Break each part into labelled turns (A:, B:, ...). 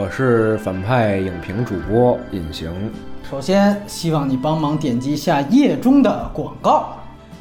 A: 我是反派影评主播隐形。
B: 首先，希望你帮忙点击下页中的广告。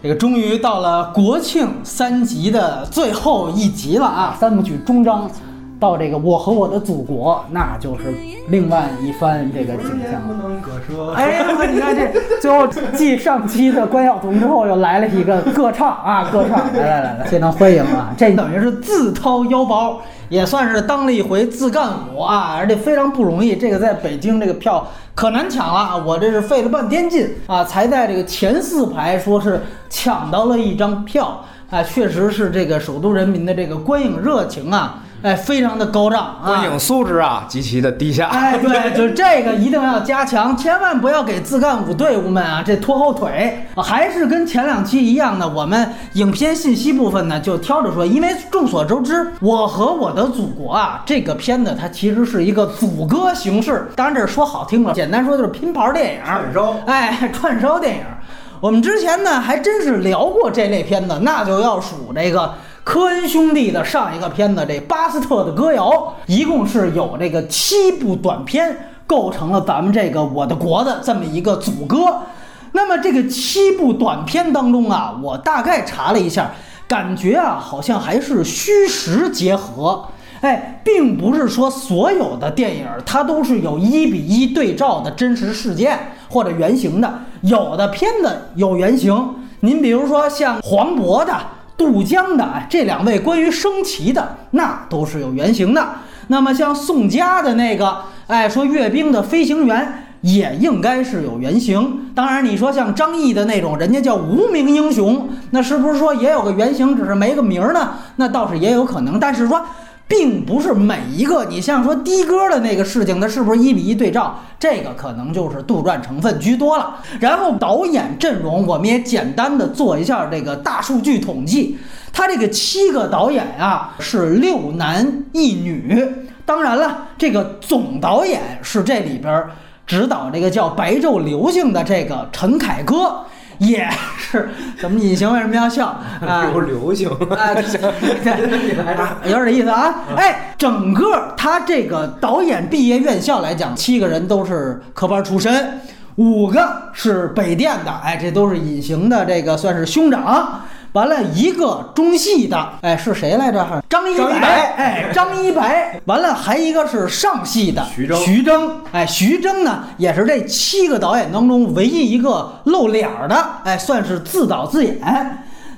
B: 这个终于到了国庆三集的最后一集了啊！三部曲终章到这个《我和我的祖国》，那就是另外一番这个景象。
A: 不能割舍。
B: 哎，你看这最后继上期的关晓彤之后，又来了一个歌唱啊，歌唱，来来来来，非常欢迎啊！这等于是自掏腰包，也算是当了一回自干五啊，而且非常不容易。这个在北京这个票可难抢了，我这是费了半天劲啊，才在这个前四排说是抢到了一张票啊，确实是这个首都人民的这个观影热情啊，哎，非常的高涨啊，
A: 观影素质啊极其的低下。
B: 哎，对，就这个一定要加强，千万不要给自干五队伍们啊这拖后腿。啊还是跟前两期一样的，我们影片信息部分呢就挑着说，因为众所周知，《我和我的祖国》啊这个片子它其实是一个组歌形式，当然这是说好听了，简单说就是拼盘电影，
A: 串烧
B: 哎，串烧电影。我们之前呢还真是聊过这类片子，那就要数这个科恩兄弟的上一个片子《这巴斯特的歌谣》，一共是有这个七部短片构成了咱们这个我的国的这么一个组歌。那么这个七部短片当中啊，我大概查了一下，感觉啊好像还是虚实结合。哎，并不是说所有的电影它都是有一比一对照的真实事件或者原型的，有的片子有原型。您比如说像黄渤的、渡江的，哎，这两位关于升旗的，那都是有原型的。那么像宋佳的那个，哎，说阅兵的飞行员。也应该是有原型。当然，你说像张毅的那种，人家叫无名英雄，那是不是说也有个原型，只是没个名儿呢？那倒是也有可能。但是说，并不是每一个，你像说的哥的那个事情，它是不是一比一对照？这个可能就是杜撰成分居多了。然后导演阵容，我们也简单的做一下这个大数据统计。他这个七个导演啊，是六男一女。当然了，这个总导演是这里边。指导这个叫《白昼流星》的这个陈凯歌，也是怎么隐形为什么要笑 啊？
A: 有流行
B: 啊，有点意思啊！哎，整个他这个导演毕业院校来讲，七个人都是科班出身，五个是北电的，哎，这都是隐形的这个算是兄长。完了一个中戏的，哎，是谁来着？张一白，哎，张一白。完了还一个是上戏的
A: 徐峥，
B: 徐峥，哎，徐峥呢也是这七个导演当中唯一一个露脸儿的，哎，算是自导自演。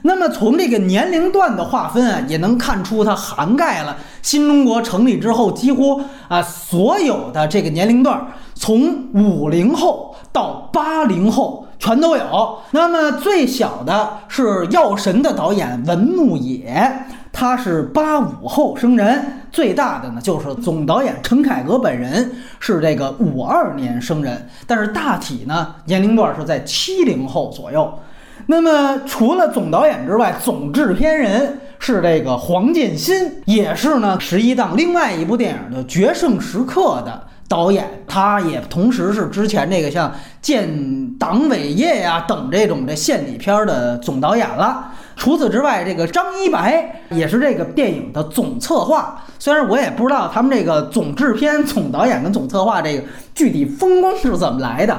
B: 那么从这个年龄段的划分啊，也能看出它涵盖了新中国成立之后几乎啊所有的这个年龄段，从五零后到八零后。全都有。那么最小的是《药神》的导演文牧野，他是八五后生人。最大的呢就是总导演陈凯歌本人是这个五二年生人，但是大体呢年龄段是在七零后左右。那么除了总导演之外，总制片人是这个黄建新，也是呢十一档另外一部电影的《决胜时刻》的。导演，他也同时是之前这个像《建党伟业》呀等这种这献礼片的总导演了。除此之外，这个张一白也是这个电影的总策划。虽然我也不知道他们这个总制片、总导演跟总策划这个具体分工是怎么来的。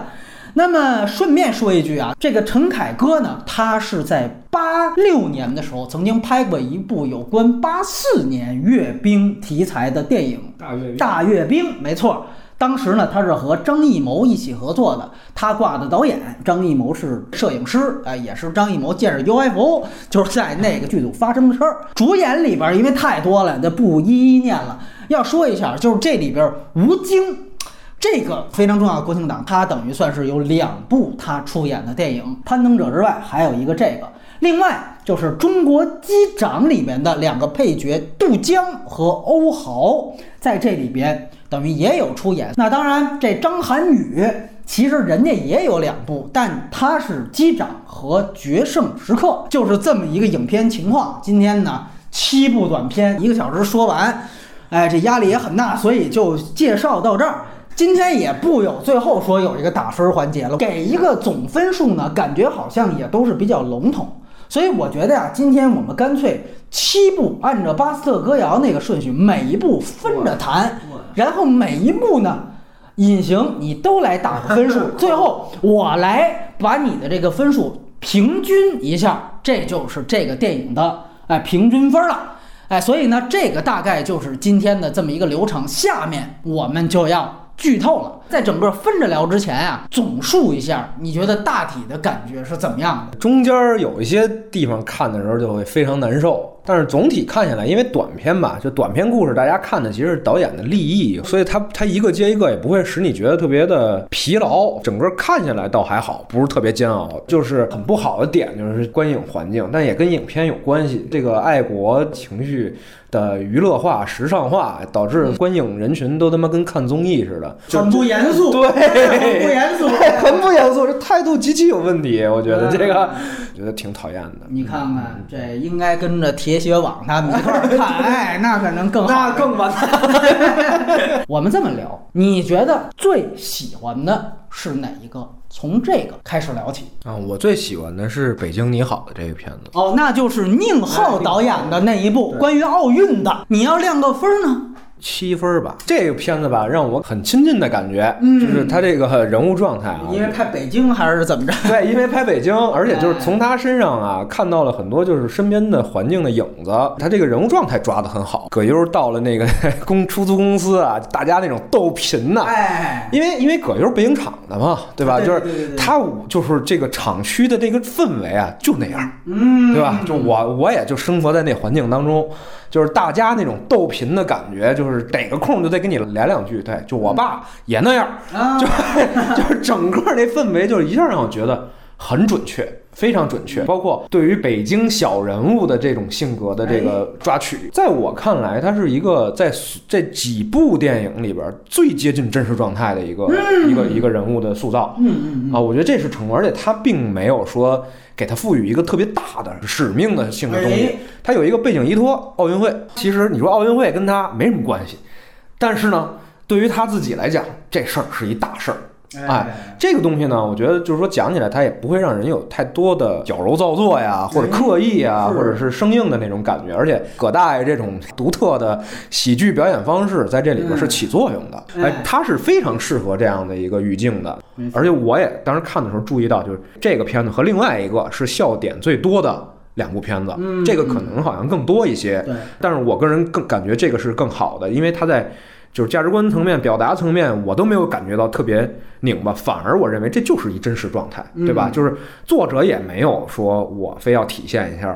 B: 那么顺便说一句啊，这个陈凯歌呢，他是在八六年的时候曾经拍过一部有关八四年阅兵题材的电影《
A: 大阅兵》。
B: 大阅兵，没错。当时呢，他是和张艺谋一起合作的，他挂的导演，张艺谋是摄影师，哎，也是张艺谋见着 UFO 就是在那个剧组发生的事儿。主演里边因为太多了，那不一一念了。要说一下，就是这里边吴京，这个非常重要的国庆档，他等于算是有两部他出演的电影，《攀登者》之外，还有一个这个。另外就是《中国机长》里面的两个配角杜江和欧豪，在这里边。等于也有出演，那当然，这张涵予其实人家也有两部，但他是机长和决胜时刻，就是这么一个影片情况。今天呢，七部短片，一个小时说完，哎，这压力也很大，所以就介绍到这儿。今天也不有最后说有一个打分环节了，给一个总分数呢，感觉好像也都是比较笼统，所以我觉得呀，今天我们干脆七部按照巴斯特歌谣那个顺序，每一部分着谈。然后每一幕呢，隐形你都来打个分数，最后我来把你的这个分数平均一下，这就是这个电影的哎平均分了。哎，所以呢，这个大概就是今天的这么一个流程。下面我们就要剧透了。在整个分着聊之前啊，总述一下，你觉得大体的感觉是怎么样的？
A: 中间儿有一些地方看的时候就会非常难受，但是总体看下来，因为短片吧，就短片故事，大家看的其实是导演的立意，所以它它一个接一个，也不会使你觉得特别的疲劳。整个看下来倒还好，不是特别煎熬。就是很不好的点就是观影环境，但也跟影片有关系。这个爱国情绪的娱乐化、时尚化，导致观影人群都他妈跟看综艺似的，
B: 很不严肃，
A: 对，
B: 很不严肃，
A: 很不严肃，这态度极其有问题。我觉得这个，觉得挺讨厌的。
B: 你看看，这应该跟着铁血网他们一块儿看，哎，那可能更好，
A: 那更完蛋。
B: 我们这么聊，你觉得最喜欢的是哪一个？从这个开始聊起。
A: 啊，我最喜欢的是《北京你好》的这个片子。
B: 哦，那就是宁浩导演的那一部关于奥运的。你要亮个分儿呢？
A: 七分儿吧，这个片子吧，让我很亲近的感觉，
B: 嗯
A: 就是他这个人物状态啊，
B: 因为拍北京还是怎么着？
A: 对，因为拍北京，而且就是从他身上啊看到了很多就是身边的环境的影子，他这个人物状态抓得很好。葛优到了那个 公出租公司啊，大家那种斗贫呐、
B: 哎，
A: 因为因为葛优北影厂的嘛，对吧？
B: 对
A: 就是他就是这个厂区的这个氛围啊，就那样，
B: 嗯，
A: 对吧？就我我也就生活在那环境当中，就是大家那种斗贫的感觉，就是逮个空就得跟你来两句。对，就我爸也那样，
B: 啊，
A: 就 就是整个那氛围，就是一下让我觉得很准确，非常准确。包括对于北京小人物的这种性格的这个抓取，在我看来，它是一个在这几部电影里边最接近真实状态的一个、一个一个人物的塑造。
B: 嗯嗯嗯，
A: 啊，我觉得这是成功，而且他并没有说给他赋予一个特别大的使命的性的东西
B: 哎，
A: 他有一个背景依托，奥运会。其实你说奥运会跟他没什么关系，但是呢，对于他自己来讲，这事儿是一大事儿。哎，这个东西呢，我觉得就是说讲起来，它也不会让人有太多的矫揉造作呀，或者刻意啊，或者是生硬的那种感觉。而且葛大爷这种独特的喜剧表演方式在这里边是起作用的。
B: 嗯
A: 哎，他是非常适合这样的一个语境的。而且我也当时看的时候注意到，就是这个片子和另外一个是笑点最多的两部片子，
B: 嗯。
A: 这个可能好像更多一些。
B: 对，
A: 但是我个人更感觉这个是更好的，因为它在就是价值观层面、表达层面，我都没有感觉到特别拧巴，反而我认为这就是一真实状态，对吧？
B: 嗯
A: 就是作者也没有说我非要体现一下。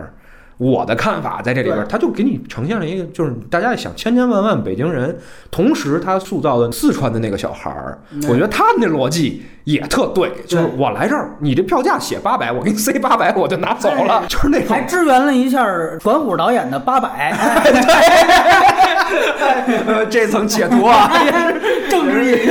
A: 我的看法在这里边，他就给你呈现了一个，就是大家想千千万万北京人，同时他塑造的四川的那个小孩儿，
B: 嗯
A: 我觉得他那逻辑也特对，就是我来这儿，你这票价写八百，我给你塞八百，我就拿走了，就是那种
B: 还支援了一下管虎导演的八百，
A: 呃，这层解读啊，
B: 政治意义。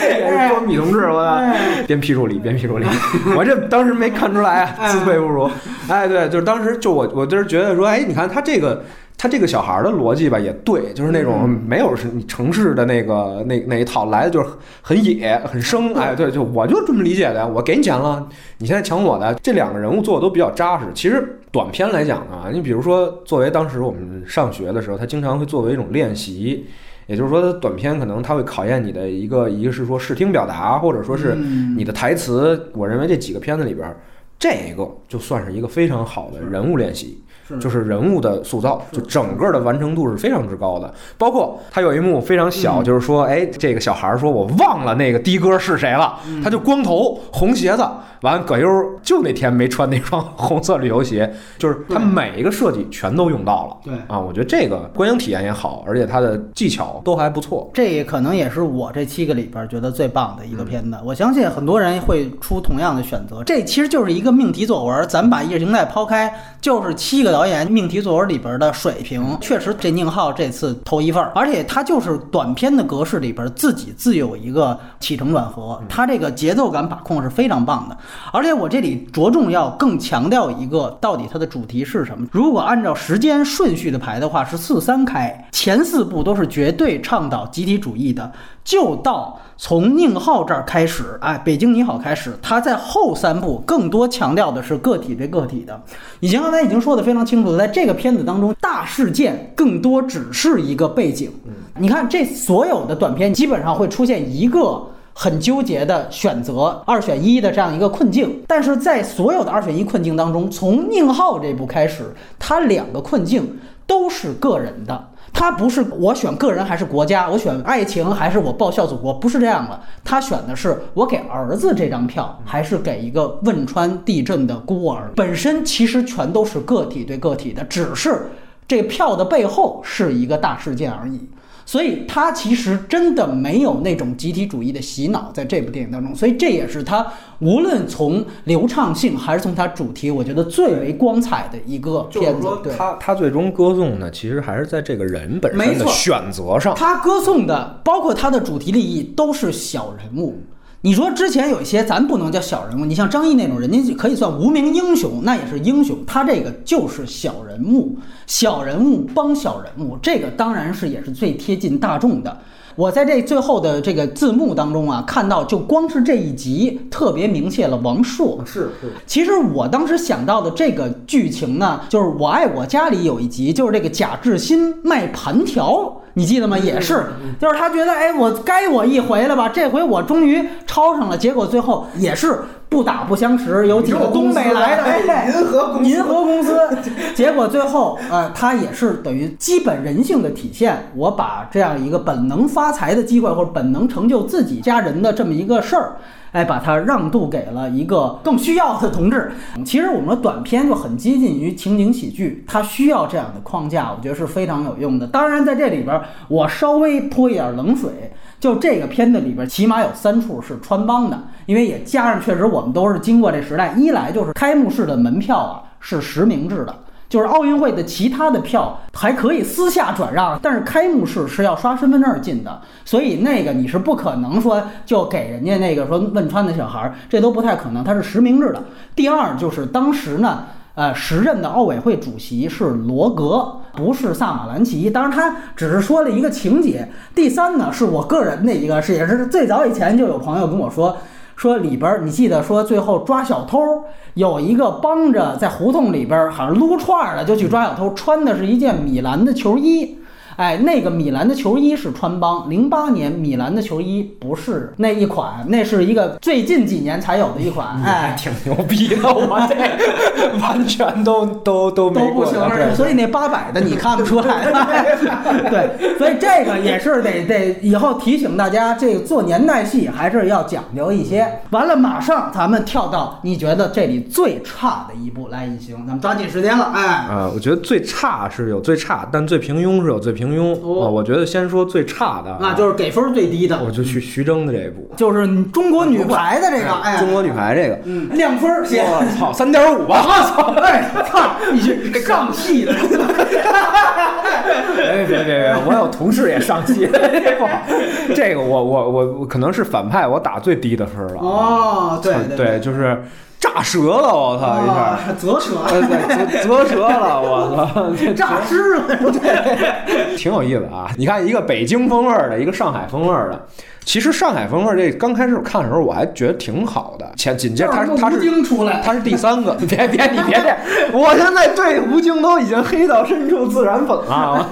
A: 也是说米同志，我边批处理边批处理，我这当时没看出来啊，自愧不如。哎，对，就是当时就我我就是觉得说，哎，你看他这个。他这个小孩儿的逻辑吧也对，就是那种没有是你城市的那个那那一套来的就是很野很生，哎，对，就我就这么理解的，我给你钱了，你现在抢我的，这两个人物做的都比较扎实。其实短片来讲呢，你比如说作为当时我们上学的时候，他经常会作为一种练习，也就是说，短片可能它会考验你的一个，一个是说视听表达，或者说是
B: 嗯
A: 你的台词。我认为这几个片子里边，这个就算是一个非常好的人物练习，
B: 是
A: 就是人物的塑造，就整个的完成度是非常之高的。包括他有一幕非常小，
B: 嗯
A: 就是说，哎，这个小孩说我忘了那个的哥是谁了，
B: 嗯
A: 他就光头红鞋子，完葛优就那天没穿那双 红色旅游鞋，就是他每一个设计全都用到了。
B: 对
A: 啊，我觉得这个观影体验也好，而且他的技巧都还不错。
B: 这也可能也是我这七个里边觉得最棒的一个片子。我相信很多人会出同样的选择。这其实就是一个命题作文，咱们把意识形态抛开，就是七个导演命题作文里边的水平。确实，这宁浩这次头一份儿，而且他就是短片的格式里边自己自有一个起承转合，他这个节奏感把控是非常棒的。而且我这里着重要更强调一个，到底它的主题是什么？如果按照时间顺序的排的话，是四三开，前四部都是绝对倡导集体主义的，就到从宁浩这儿开始，哎，北京你好开始，他在后三部更多强调的是个体对个体的。以前刚才已经说的非常清楚的，在这个片子当中，大事件更多只是一个背景。你看，这所有的短片基本上会出现一个很纠结的选择，二选一的这样一个困境。但是在所有的二选一困境当中，从宁浩这部开始，他两个困境都是个人的。他不是我选个人还是国家，我选爱情还是我报效祖国，不是这样的。他选的是我给儿子这张票，还是给一个汶川地震的孤儿。本身其实全都是个体对个体的，只是这票的背后是一个大事件而已。所以他其实真的没有那种集体主义的洗脑在这部电影当中，所以这也是他无论从流畅性还是从他主题，我觉得最为光彩的一个片子。对，
A: 他他最终歌颂的其实还是在这个人本身的选择上。
B: 他歌颂的包括他的主题利益都是小人物。你说之前有一些咱不能叫小人物，你像张译那种人家可以算无名英雄，那也是英雄。他这个就是小人物，小人物帮小人物，这个当然是也是最贴近大众的。我在这最后的这个字幕当中啊，看到就光是这一集特别明确了王朔
A: 是是。
B: 其实我当时想到的这个剧情呢，就是《我爱我家》里有一集，就是这个贾志新卖盘条。你记得吗？也是，就是他觉得，哎，我该我一回了吧？这回我终于抄上了。结果最后也是不打不相识，有几个东北来的
A: 银河
B: 银河公司。结果最后，呃，他也是等于基本人性的体现。我把这样一个本能发财的机会，或者本能成就自己家人的这么一个事儿。哎，把它让渡给了一个更需要的同志。其实我们的短片就很接近于情景喜剧，它需要这样的框架，我觉得是非常有用的。当然，在这里边我稍微泼一点冷水，就这个片子里边起码有三处是穿帮的，因为也加上确实我们都是经过这时代，一来就是开幕式的门票啊是实名制的。就是奥运会的其他的票还可以私下转让，但是开幕式是要刷身份证进的，所以那个你是不可能说就给人家那个说汶川的小孩，这都不太可能，它是实名制的。第二就是当时呢，呃，时任的奥委会主席是罗格，不是萨马兰奇，当然他只是说了一个情节。第三呢，是我个人的一个，是也是最早以前就有朋友跟我说。说里边，你记得说最后抓小偷，有一个帮着在胡同里边好像撸串的，就去抓小偷，穿的是一件米兰的球衣。哎，那个米兰的球衣是穿帮。零八年米兰的球衣不是那一款，那是一个最近几年才有的一款。哎，
A: 挺牛逼的，我这 完全都都都
B: 都不行。所以那八百的你看不出来。对，所以这个也是得得以后提醒大家，这个做年代戏还是要讲究一些。完了，马上咱们跳到你觉得这里最差的一部来，隐形，咱们抓紧时间了。哎，
A: 啊，我觉得最差是有最差，但最平庸是有最平。平庸啊！我觉得先说最差的，
B: 那就是给分最低的。
A: 我就去徐峥的这一部，
B: 就是中国女排的这个，哎，
A: 中国女排这个，
B: 嗯，亮分儿，
A: 我操，三点五吧！
B: 我操，哎，操，你去 上戏的，
A: 别别别别，我有同事也上戏，不好。这个我我我可能是反派，我打最低的分了。
B: 哦，对
A: 对，就是。炸折了，我操一下，
B: 折折，
A: 对，折折了，我操，
B: 炸尸了，
A: 对，挺有意思啊。你看，一个北京风味儿的，一个上海风味儿的。其实上海风味这刚开始看的时候，我还觉得挺好的。前紧接着他他是他是第三个，别别你别这，我现在对吴京都已经黑到深处自然粉了。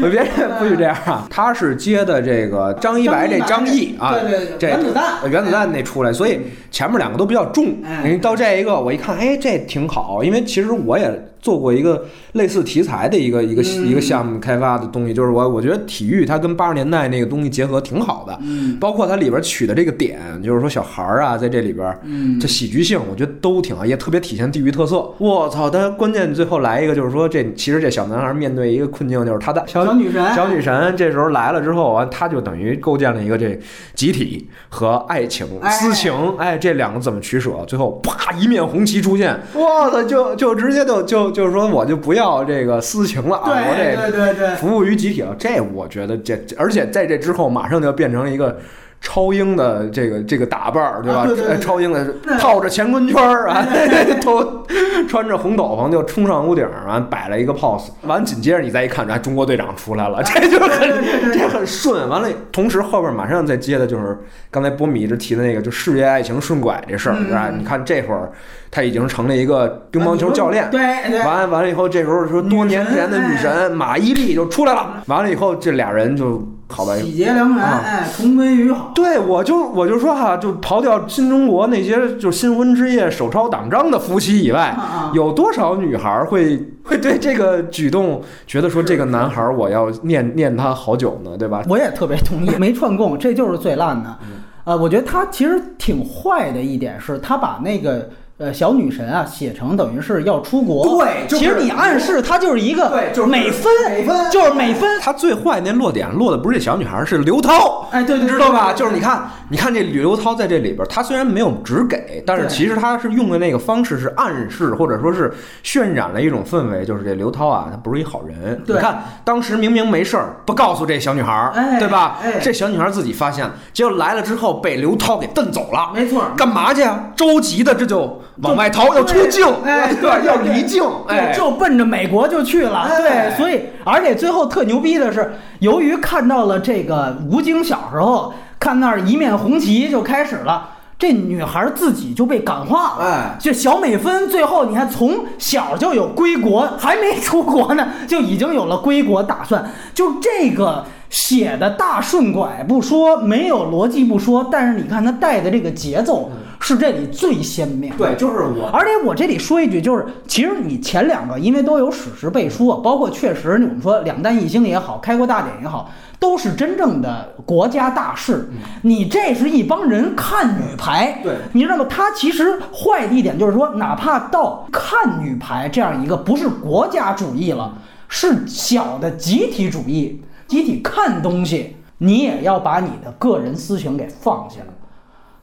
A: 我别不许这样啊！他是接的这个张一白这张译啊，对对这
B: 原子弹
A: 原子弹那出来，所以前面两个都比较重。到这一个我一看，哎，这挺好，因为其实我也。做过一个类似题材的一个一个一个项目开发的东西，就是我我觉得体育它跟八十年代那个东西结合挺好的，
B: 嗯，
A: 包括它里边取的这个点，就是说小孩儿啊在这里边，
B: 嗯，
A: 这喜剧性我觉得都挺好，也特别体现地域特色。我操，他关键最后来一个就是说这其实这小男孩面对一个困境，就是他的
B: 小女神
A: 小女神这时候来了之后完他就等于构建了一个这集体和爱情私情，哎，这两个怎么取舍？最后啪一面红旗出现，我操，就就直接就就。就是说，我就不要这个私情了啊！我这
B: 对对对，
A: 服务于集体了。这我觉得这，而且在这之后，马上就变成了一个超英的这个这个打扮儿，对吧？
B: 啊对对对
A: 超英的套着乾坤圈儿啊，都穿着红斗篷就冲上屋顶儿，完摆了一个 pose，完紧接着你再一看，哎，中国队长出来了，这就很这很顺。完了，同时后边马上再接的就是刚才波米一直提的那个，就事业爱情顺拐这事儿，
B: 嗯
A: 是吧？你看这会儿他已经成了一个乒乓球教练。
B: 对对，
A: 完完了以后，这时候说多年前的女神马伊琍就出来了。完了以后，这俩人就好吧，
B: 喜结良缘，
A: 啊
B: 哎，重归于好。
A: 对，我就我就说哈，就刨掉新中国那些就新婚之夜手抄党章的夫妻以外
B: 啊，啊
A: 有多少女孩会会对这个举动觉得说这个男孩我要念念他好久呢，对吧？
B: 我也特别同意，没串供，这就是最烂的。
A: 嗯
B: 呃，我觉得他其实挺坏的一点是，他把那个呃小女神啊写成等于是要出国。
A: 对就是
B: 其实你暗示她就是一个
A: 对就是
B: 美分，
A: 美分
B: 就是美分。
A: 她最坏那落点落的不是这小女孩，是刘涛。
B: 哎，对对，
A: 知道吧？就是你，看，你看这吕刘涛在这里边，她虽然没有直给，但是其实她是用的那个方式是暗示或者说是渲染了一种氛围，就是这刘涛啊，她不是一好人。
B: 对
A: 你看当时明明没事儿，不告诉这小女孩对吧？
B: 哎
A: 这小女孩自己发现了，结果来了之后被刘涛给蹬走了。
B: 没错。
A: 干嘛去啊？着急的这就往外逃，要出境，
B: 哎
A: 对吧？要离境，哎，，
B: 就奔着美国就去了。
A: 哎
B: 对，所以而且最后特牛逼的是，由于看到了这个吴京小时候看那儿一面红旗就开始了，这女孩自己就被感化了。
A: 哎，
B: 就小美芬最后你看从小就有归国，还没出国呢，就已经有了归国打算。就这个写的大顺拐不说，没有逻辑不说，但是你看他带的这个节奏是这里最鲜明的。
A: 对，就是我，
B: 而且我这里说一句，就是其实你前两个因为都有史实背书，包括确实我们说两弹一星也好，开国大典也好，都是真正的国家大事。你这是一帮人看女排，
A: 对
B: 你知道吗？他其实坏的一点就是说，哪怕到看女排这样一个不是国家主义了，是小的集体主义，集体看东西，你也要把你的个人私情给放下。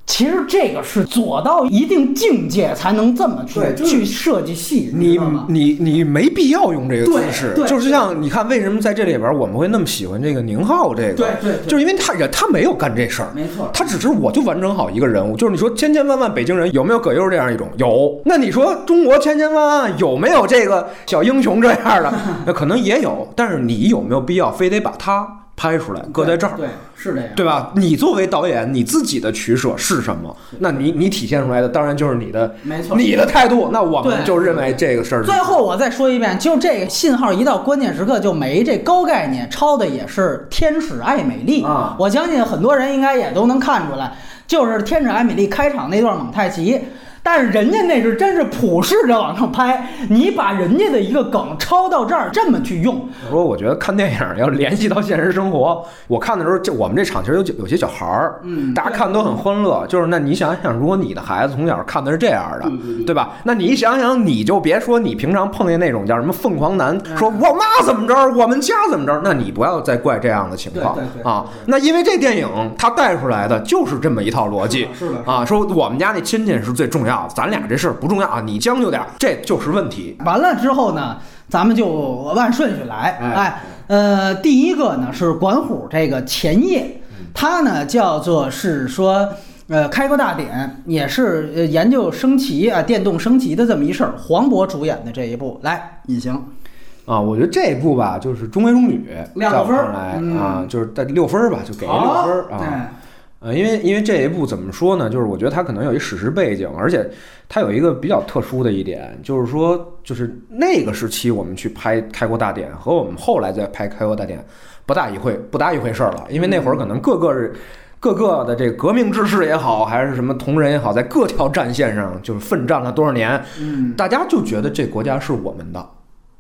B: 其实这个是左到一定境界才能这么去去设计戏，
A: 你？你你没必要用这个姿势，
B: 对
A: 就是像你看，为什么在这里边我们会那么喜欢这个宁浩这个？
B: 对对对
A: 就是因为他人他没有干这事儿，
B: 没错
A: 他只是我就完整好一个人物。就是你说千千万万北京人有没有葛优这样一种？有。那你说中国千千万万有没有这个小英雄这样的？那可能也有，但是你有没有必要非得把他拍出来搁在这儿？
B: 对，是这样。
A: 对吧？你作为导演，你自己的取舍是什么？那你你体现出来的当然就是你的
B: 没错
A: 你的态度。那我们就认为这个事儿
B: 最后我再说一遍，就这个信号一到关键时刻就没，这高概念抄的也是《天使爱美丽》
A: 啊
B: 我相信很多人应该也都能看出来，就是《天使爱美丽》开场那段蒙太奇。但是人家那是真是普世着往上拍，你把人家的一个梗抄到这儿，这么去用，
A: 说我觉得看电影要联系到现实生活。我看的时候，就我们这场其实有有些小孩儿，
B: 嗯
A: 大家看都很欢乐。就是那你想想，如果你的孩子从小看的是这样的，对吧？那你想想，你就别说你平常碰见那种叫什么凤凰男，
B: 嗯
A: 说我妈怎么着，我们家怎么着，那你不要再怪这样的情况啊。那因为这电影它带出来的就是这么一套逻辑，
B: 是的
A: 啊，说我们家那亲戚是最重要的，咱俩这事儿不重要啊，你将就点儿，这就是问题。
B: 完了之后呢，咱们就按顺序来。
A: 哎
B: 哎，呃，第一个呢是管虎这个前夜，他呢叫做是说。呃，开国大典也是呃研究升旗啊，电动升旗的这么一事儿。黄渤主演的这一部，来隐形，
A: 啊，我觉得这一部吧，就是中规中矩，
B: 两个分儿
A: 来
B: 嗯
A: 啊，就是在六分儿吧，就给六分儿啊。
B: 哎
A: 呃，因为因为这一部怎么说呢？就是我觉得它可能有一史实背景，而且它有一个比较特殊的一点，就是说，就是那个时期我们去拍开国大典和我们后来再拍开国大典不大一回不大一回事儿了，因为那会儿可能各个人。各个的这个革命志士也好，还是什么同仁也好，在各条战线上就是奋战了多少年，
B: 嗯，
A: 大家就觉得这国家是我们的，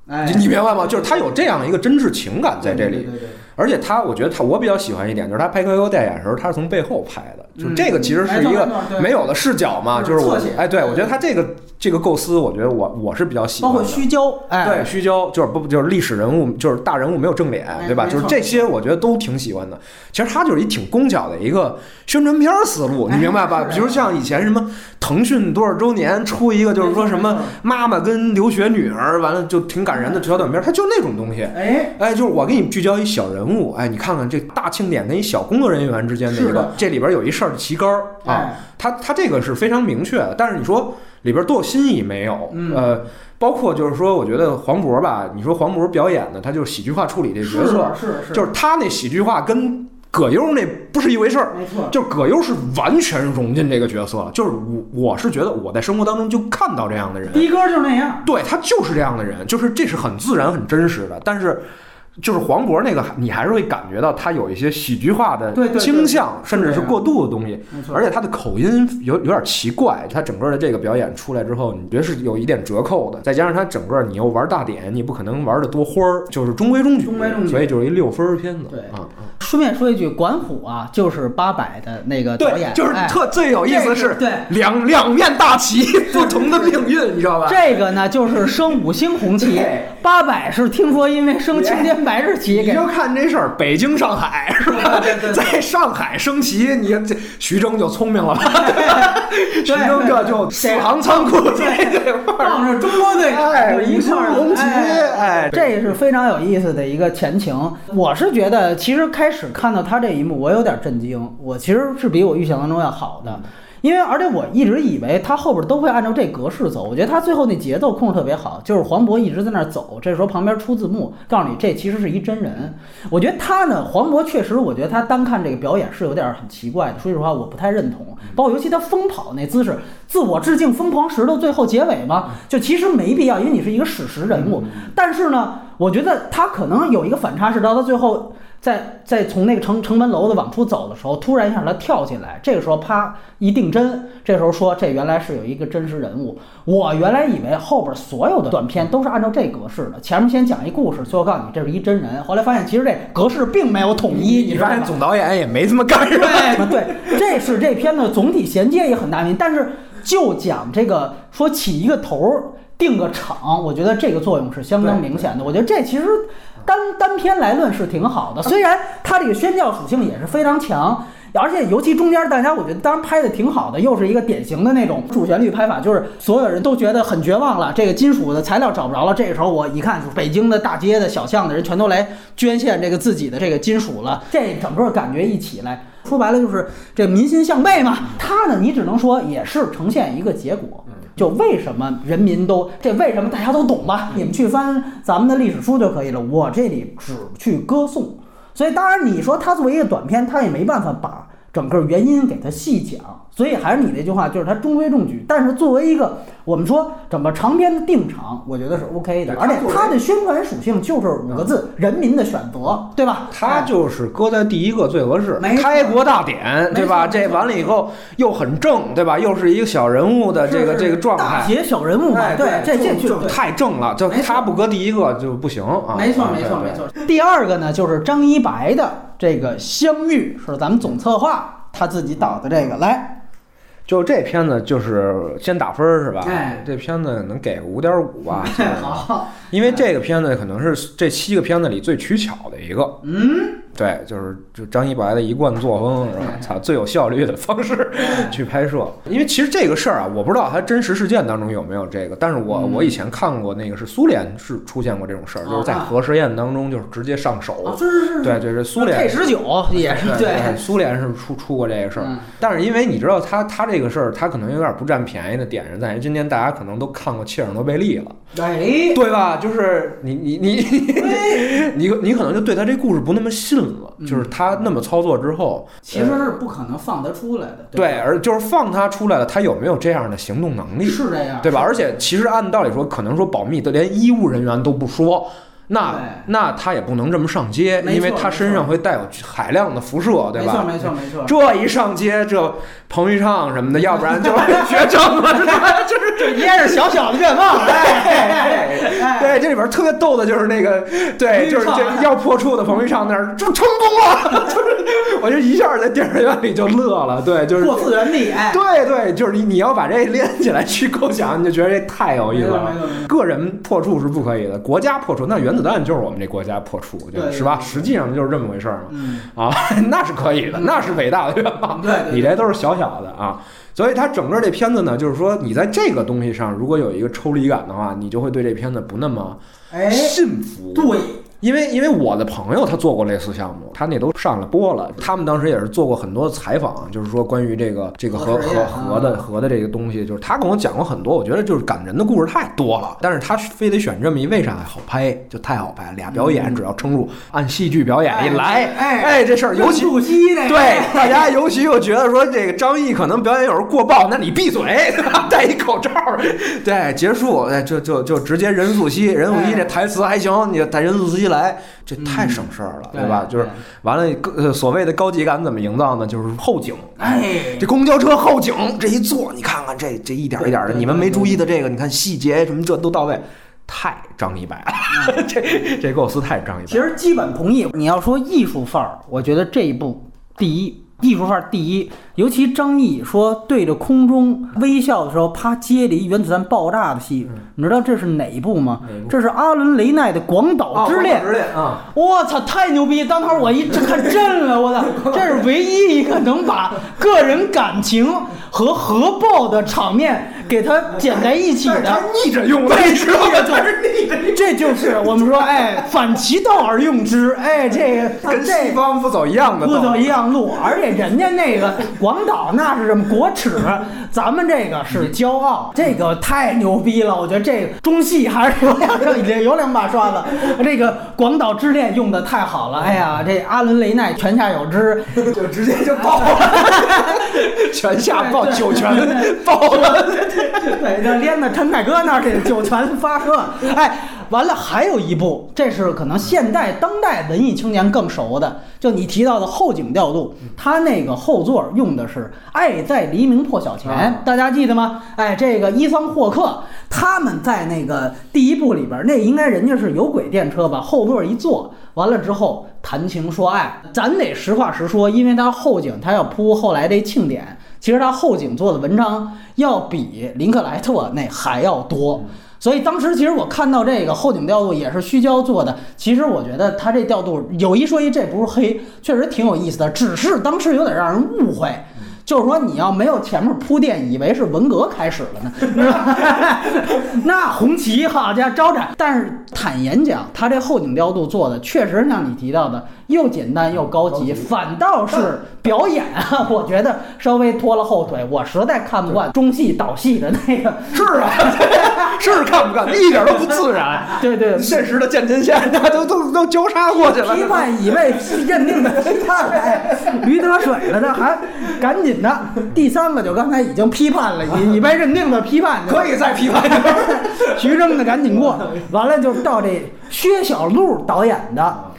B: 哎，
A: 你你明白吗？就是他有这样一个真挚情感在这里，
B: 对对对对
A: 而且他，我觉得他，我比较喜欢一点，就是他拍开国大典的时候，他是从背后拍的，就
B: 嗯
A: 这个其实是一个
B: 没
A: 有的视角嘛，就是我哎，对我觉得他这个这个构思，我觉得我我是比较喜欢包。
B: 括虚焦，哎，
A: 对虚焦，就是不就是历史人物，就是大人物没有正脸，对吧？就是这些，我觉得都挺喜欢的。其实他就是一挺工巧的一个宣传片儿思路，你
B: 哎
A: 明白吧？比如像以前什么腾讯多少周年出一个，就是说什么妈妈跟留学女儿，完了就挺感人的小短片儿，它就那种东西。
B: 哎，
A: 哎，就是我给你聚焦一小人物，哎，你看看这大庆典跟一小工作人员之间的一个，这里边有一事儿的旗杆儿啊，
B: 哎，
A: 它它这个是非常明确的，但是你说里边多有新意没有？
B: 嗯
A: 呃，包括就是说，我觉得黄渤吧，你说黄渤表演的，他就是喜剧化处理这角色，
B: 是是是，
A: 就是他那喜剧化跟葛优那不是一回事儿。
B: 没错，
A: 就葛优是完全融进这个角色了，就是我我是觉得我在生活当中就看到这样的人，
B: 的哥就是那样，
A: 对他就是这样的人，就是这是很自然、很真实的。但是，就是黄渤那个，你还是会感觉到他有一些喜剧化的倾向，甚至是过度的东西。而且他的口音有有点奇怪，他整个的这个表演出来之后，你觉得是有一点折扣的。再加上他整个你又玩大点，你不可能玩的多花儿，就是中规中矩，
B: 中规中矩
A: 所以就是一六分儿片子。
B: 对
A: 啊啊，
B: 顺便说一句，管虎啊，就是八百的那个导演，，
A: 就是
B: 哎
A: 特最有意思的是，
B: 对。
A: 两两面大旗，不同的命运，你知道吧？
B: 这个呢，就是升五星红旗，八百是听说因为升青天白日旗给
A: 你就看这事儿，北京、上海是吧？
B: 对对对
A: 在上海升旗，你这徐峥就聪明了吧？徐峥这就四行仓库在这块儿，
B: 放着中国队
A: 哎，
B: 一块儿
A: 红旗，
B: 哎
A: 哎，
B: 这是非常有意思的一个前情。我是觉得，其实开始看到他这一幕，我有点震惊。我其实是比我预想当中要好的，因为而且我一直以为他后边都会按照这格式走。我觉得他最后那节奏控制特别好，就是黄渤一直在那儿走，这时候旁边出字幕，告诉你这其实是一真人。我觉得他呢，黄渤确实，我觉得他单看这个表演是有点很奇怪的。说实话，我不太认同。包括尤其他疯跑那姿势，自我致敬疯狂石头最后结尾嘛，就其实没必要，因为你是一个史实人物。但是呢，我觉得他可能有一个反差，是到他最后在在从那个城城门楼子往出走的时候，突然一下他跳起来，这个时候啪一定帧，这时候说这原来是有一个真实人物。我原来以为后边所有的短片都是按照这格式的，前面先讲一故事，最后告诉你这是一真人，后来发现其实这格式并没有统一，你
A: 发现？总导演也没这么干是吧？
B: 对对，这是这片子总体衔接也很大问题，但是就讲这个说起一个头儿定个场，我觉得这个作用是相当明显的。我觉得这其实单单篇来论是挺好的，虽然它这个宣教属性也是非常强。而且尤其中间，大家我觉得当然拍的挺好的，又是一个典型的那种主旋律拍法，就是所有人都觉得很绝望了，这个金属的材料找不着了。这个时候我一看，北京的大街的小巷的人全都来捐献这个自己的这个金属了，这整个感觉一起来，说白了就是这民心向背嘛。它呢，你只能说也是呈现一个结果。就为什么人民都这为什么大家都懂吧？你们去翻咱们的历史书就可以了。我这里只去歌颂。所以当然你说它作为一个短片，它也没办法把整个原因给它细讲。所以还是你那句话，就是它中规中矩。但是作为一个我们说整个长篇的定场，我觉得是 OK 的。而且它的宣传属性就是五个字：人民的选择，对吧？
A: 它就是搁在第一个最合适开国大典，对吧？这完了以后又很正，对吧？又是一个小人物的这个
B: 是
A: 这个状
B: 大
A: 态，
B: 写小人物嘛，
A: 哎
B: 对，这这
A: 就太正了，就他不搁第一个就不行啊。
B: 没错，
A: 啊
B: 没错，
A: 对
B: 没错。第二个呢，就是张一白的这个相遇，是咱们总策划他自己导的这个。来，
A: 就这片子就是先打分儿是吧？
B: 哎
A: 这片子能给五点五吧？
B: 好，
A: 因为这个片子可能是这七个片子里最取巧的一个。
B: 嗯，
A: 对，就是就张一白的一贯作风是吧？操，最有效率的方式 去拍摄。因为其实这个事儿啊，我不知道它真实事件当中有没有这个，但是我、
B: 嗯
A: 我以前看过那个是苏联是出现过这种事儿，就是在
B: 啊
A: 核实验当中就是直接上手。
B: 啊，是是是，
A: 对，这是苏联
B: K 十九也是
A: 对，苏联是出出过这个事儿，
B: 嗯
A: 但是因为你知道他他这个事儿，他可能有点不占便宜的点是在于，今天大家可能都看过切尔诺贝利了，
B: 哎，
A: 对吧？就是你你你 你你可能就对他这故事不那么信了，
B: 嗯
A: 就是他那么操作之后，
B: 其实是不可能放得出来的，
A: 对，
B: 吧
A: 而就是放他出来了，他有没有这样的行动能力，
B: 是这样，
A: 对吧？而且其实按道理说，可能说保密的连医务人员都不说。那那他也不能这么上街，因为他身上会带有海量的辐射，对吧？
B: 没错，没错，没错。
A: 这一上街，这彭昱畅什么的，要不然就绝症了？就是
B: 这也是小小的愿望，
A: 对，这里边特别逗的就是那个，对，就是这要破处的彭昱畅那儿就成功了，就是我就一下在电影院里就乐了，对，就是
B: 破次元壁，哎，
A: 对对，就是你你要把这连起来去构想，你就觉得这太有意思了。个人破处是不可以的，国家破处那原子弹就是我们这国家破处，
B: 对对
A: 是吧？实际上就是这么回事儿嘛。
B: 嗯，
A: 啊，那是可以的，那是伟大的愿望。
B: 对对，
A: 你这都是小小的啊。所以它整个这片子呢，就是说你在这个东西上如果有一个抽离感的话，你就会对这片子不那么
B: 哎，
A: 信服。
B: 对，
A: 因为因为我的朋友他做过类似项目，他那都上了播了。他们当时也是做过很多采访，就是说关于这个这个核核核的核的这个东西，就是他跟我讲过很多。我觉得就是感人的故事太多了，但是他非得选这么一，为啥好拍？就太好拍，俩表演只要撑住，按戏剧表演一来，
B: 哎
A: 哎，这事儿尤其对大家尤其又觉得说这个张译可能表演有时候过爆，那你闭嘴，戴一口罩，对，结束，哎，就就就直接任素汐，任素汐这台词还行，你带任素汐来，这太省事儿了，对吧？就是完了，呃，所谓的高级感怎么营造呢？就是后景，
B: 哎，
A: 这公交车后景这一坐，你看看这这一点一点的，你们没注意的这个，你看细节什么这都到位。太张一白了，这这构思太张一白。
B: 其实基本同意。你要说艺术范儿，我觉得这一部第一，艺术范儿第一。尤其张译说对着空中微笑的时候，啪接了一原子弹爆炸的戏，你知道这是哪一部吗？这是阿伦雷奈的《广岛之恋》
A: 啊！
B: 我操，太牛逼！当时我一看震了，我操，这是唯一一个能把个人感情和核爆的场面给它剪在一起的。
A: 逆着用的，
B: 对，逆着
A: 做，逆着。
B: 是我们说，哎，反其道而用之，哎，这个
A: 跟西方不走一样的，
B: 不走一样路，而且人家那个。广岛那是什么国耻？咱们这个是骄傲，这个太牛逼了！我觉得这个中戏还是有两有两把刷子。这个广岛之恋用的太好了，哎呀，这阿伦雷奈泉下有知，
A: 就直接就爆了，泉下爆酒泉爆了，
B: 对，这连到陈凯歌那儿去，酒泉发射，哎。完了，还有一部，这是可能现代当代文艺青年更熟的，就你提到的后景调度，它那个后座用的是“爱在黎明破晓前”，大家记得吗？哎，这个伊桑霍克他们在那个第一部里边，那应该人家是有轨电车吧？后座一坐，完了之后谈情说爱，咱得实话实说，因为它后景它要铺后来这庆典，其实他后景做的文章要比林克莱特那还要多。所以当时其实我看到这个后景调度也是虚焦做的，其实我觉得他这调度有一说一，这不是黑，确实挺有意思的，只是当时有点让人误会。就是说，你要没有前面铺垫，以为是文革开始了呢，那红旗好家伙招展。但是坦言讲，他这后景调度做的确实像你提到的，又简单又高级，反倒是 表演啊，我觉得稍微拖了后腿。我实在看不惯中戏导戏的那个。
A: 是啊，是看不惯，一点都不自然。
B: 对对，
A: 现实的渐进线，那都都都交叉过去了。
B: 批判已被认定的批判，哎，驴得水了，这还赶紧。的第三个就刚才已经批判了，已已被认定的批判，
A: 可以再批判。
B: 徐峥的赶紧过，完了就到这薛小璐导演的《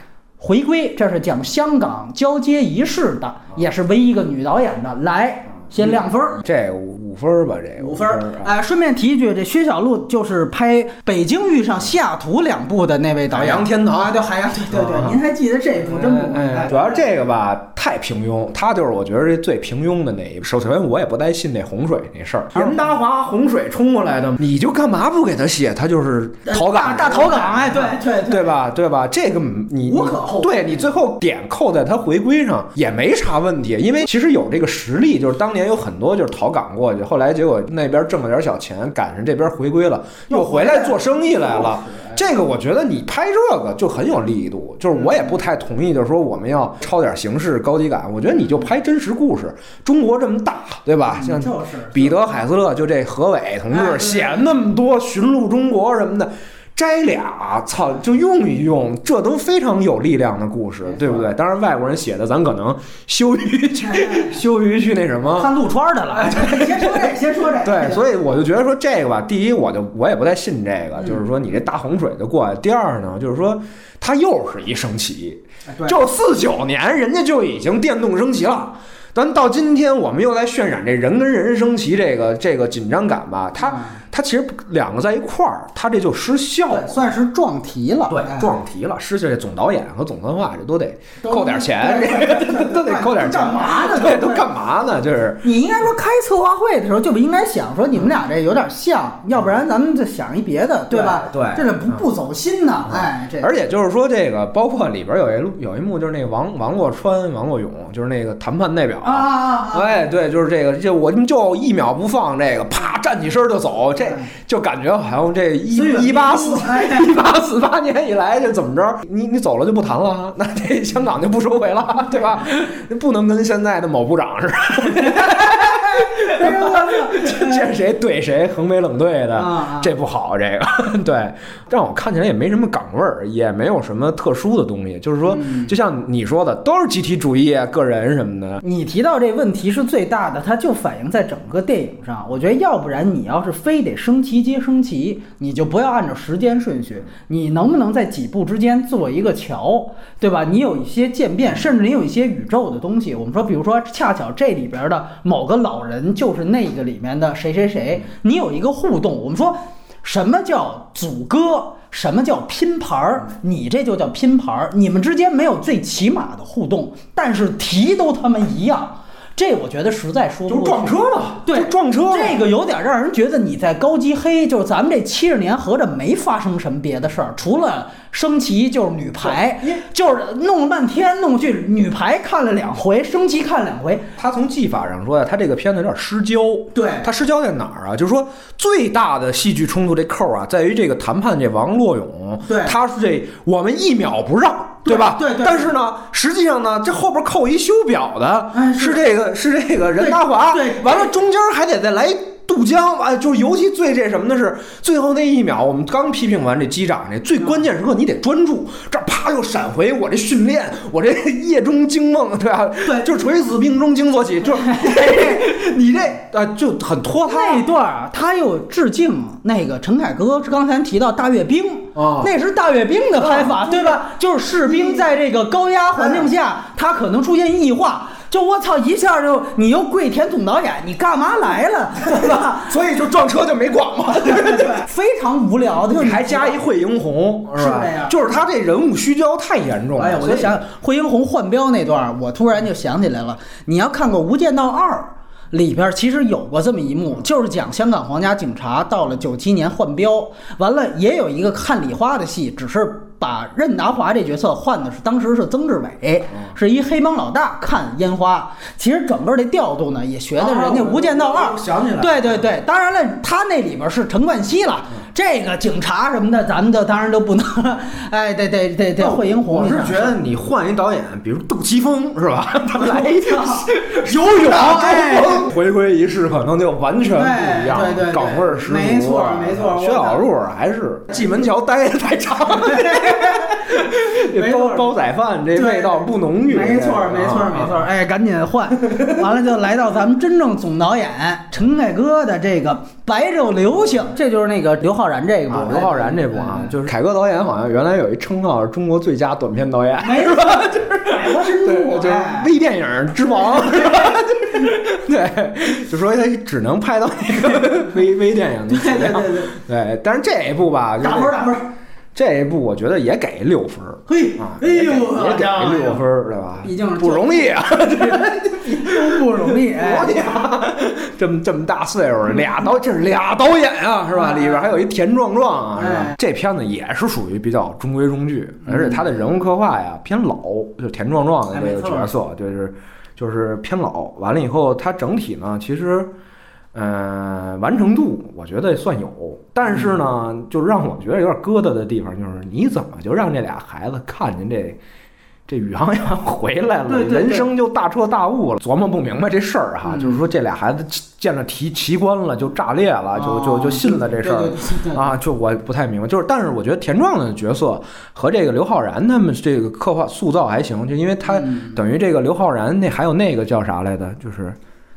B: 回归》，这是讲香港交接仪式的，也是唯一一个女导演的。来，先亮分儿，
A: 这分儿吧，这个
B: 五分儿。哎，顺便提一句，这薛晓路就是拍《北京遇上西雅图》两部的那位导演。
A: 海洋天堂
B: 啊，对海洋，对对对，您还记得这部？真不？
A: 主要这个吧。太平庸，他就是我觉得这最平庸的那一部。首先，我也不太信那洪水那事儿，任达华洪水冲过来的，你就干嘛不给他写？他就是逃港，
B: 大逃港，哎，对对
A: 对吧？对吧？这个你
B: 无可厚
A: 对你最后点扣在他回归上也没啥问题，因为其实有这个实力，就是当年有很多就是逃港过去，后来结果那边挣了点小钱，赶上这边回归了，又回来做生意来了。这个我觉得你拍这个就很有力度，就是我也不太同意，就是说我们要抄点形式高级感。我觉得你就拍真实故事，中国这么大，对吧？像彼得海斯勒就这何伟同志写那么多《寻路中国》什么的。摘俩，操，就用一用，这都非常有力量的故事，对不对？当然，外国人写的，咱可能羞于去，羞于去那什么。
B: 看陆川的了，先说这，先说这。
A: 对，所以我就觉得说这个吧，第一，我就我也不太信这个，就是说你这大洪水就过来。第二呢，就是说它又是一升旗，就四九年人家就已经电动升旗了。但到今天，我们又在渲染这人跟人升旗这个这个紧张感吧？它它其实两个在一块儿，它这就失效了，
B: 算是撞题了。
A: 对，撞题了，失去这总导演和总策划，这都得扣点钱，这都得扣点钱。
B: 干嘛呢？
A: 对，都干嘛呢？就是
B: 你应该说开策划会的时候就不应该想说你们俩这有点像，要不然咱们就想一别的，
A: 对
B: 吧？
A: 对，
B: 这是不不走心呢。哎，这
A: 而且就是说这个，包括里边有一有一幕，就是那个王王洛川、王洛勇，就是那个谈判代表。
B: 啊啊！
A: 哎，对，就是这个，就我们就一秒不放，这个啪站起身就走，这这就感觉好像这一一八四
B: 哎
A: 一八四八年以来就怎么着，你你走了就不谈了啊，那这 香港就不收回了，对吧？不能跟现在的某部长似的！见谁怼谁，横眉冷对的，
B: 啊啊
A: 这不好。这个对，让我看起来也没什么岗位儿，也没有什么特殊的东西。就是说，
B: 嗯
A: 就像你说的，都是集体主义、个人什么的。
B: 你提到这问题是最大的，它就反映在整个电影上。我觉得，要不然你要是非得升旗接升旗，你就不要按照时间顺序，你能不能在几步之间做一个桥，对吧？你有一些渐变，甚至你有一些宇宙的东西。我们说，比如说，恰巧这里边的某个老人就是那个里面的谁谁谁，你有一个互动。我们说，什么叫组歌？什么叫拼盘儿？你这就叫拼盘儿。你们之间没有最起码的互动，但是题都他妈一样，这我觉得实在说不过去。
A: 了，
B: 对
A: 就撞车了。
B: 这个有点让人觉得你在高级黑，就是咱们这七十年合着没发生什么别的事儿，除了升旗就是女排，就是弄了半天弄去女排看了两回，升旗看两回，
A: 他从技法上说呀，他这个片子有点失焦。
B: 对
A: 他失焦在哪儿啊？就是说最大的戏剧冲突这扣啊，在于这个谈判这王洛勇，
B: 对
A: 他是这我们一秒不让。
B: 对
A: 吧？
B: 对对
A: 但是呢，实际上呢，这后边扣一修表的，
B: 哎是
A: 是这个是这个任达华，
B: 对对
A: 完了中间还得再来一渡江，完了就是尤其最这什么的是最后那一秒，我们刚批评完这机长这最关键时刻，你得专注，这啪又闪回我这训练，我这夜中惊梦，对吧？
B: 对
A: 就垂死病中惊坐起，就 你这啊就很拖沓。
B: 那段啊，他又致敬那个陈凯歌，刚才提到大阅兵
A: 啊
B: 那是大阅兵的拍法，对吧？就是士兵在这个高压环境下，他可能出现异化。就我操，一下就你又跪田总导演，你干嘛来了，对吧？
A: 所以就撞车就没管嘛，
B: 对对对，非常无聊的，就是
A: 你还加一惠英红，
B: 是吧
A: 就是他这人物虚焦太严重了。
B: 哎呀，我就想惠英红换标那段儿，我突然就想起来了。你要看过《无间道二》，里边其实有过这么一幕，就是讲香港皇家警察到了九七年换标，完了也有一个看礼花的戏，只是把任达华这角色换的是当时是曾志伟，是一黑帮老大看烟花。其实整个这调度呢，也学的是人家《无间道二》
A: 我想起来了。
B: 对对对，当然了，他那里边是陈冠希了，这个警察什么的，咱们就当然都不能，哎，得得得得会英红
A: 我是觉得你换一导演，比如杜琪峰是吧？他来一个
B: 游泳，哎，
A: 回归仪式可能就完全不一样，
B: 对对
A: 港味儿十。
B: 没错没错
A: 薛小璐还是蓟门桥待的太长。了，这
B: 没错。
A: 煲煲仔饭这味道不浓郁。
B: 没错没错
A: 啊
B: 没错，哎，赶紧换，完了就来到咱们真正总导演陈凯歌的这个《白昼流星》，这就是那个刘昊然这个部
A: 啊，，刘昊然这部啊，就是凯歌导演好像原来有一称号是中国最佳短片导演，
B: 是吧？就是
A: 对，就是
B: 哎
A: 微电影之王，是吧？就是对，就说他只能拍到那个 微微电影的。
B: 对对对对，
A: 对，但是这一部吧，就是
B: 打分打分，
A: 这一部我觉得也给六分儿
B: 嘿
A: 啊，，
B: 哎呦，
A: 也给六分儿，对吧？
B: 毕竟是
A: 不容易啊，
B: 不容易，哎
A: 不容易啊！这么这么大岁数了，俩导这是俩导演啊，是吧？里边还有一田壮壮啊，是吧
B: 哎？
A: 这片子也是属于比较中规中矩，而且他的人物刻画呀偏老，就田壮壮的这个角色，就是就是偏老。完了以后，他整体呢，其实。呃，完成度我觉得算有，但是呢，就是让我觉得有点疙瘩的地方，就是你怎么就让这俩孩子看见这这宇航员回来了，
B: 对对对。
A: 人生就大彻大悟了，琢磨不明白这事儿哈，
B: 嗯。
A: 就是说这俩孩子见了奇奇观了，就炸裂了，就就就信了这事儿。啊，就我不太明白，就是，但是我觉得田壮的角色和这个刘昊然他们这个刻画塑造还行，就因为他
B: 嗯。
A: 等于这个刘昊然那还有那个叫啥来着，就是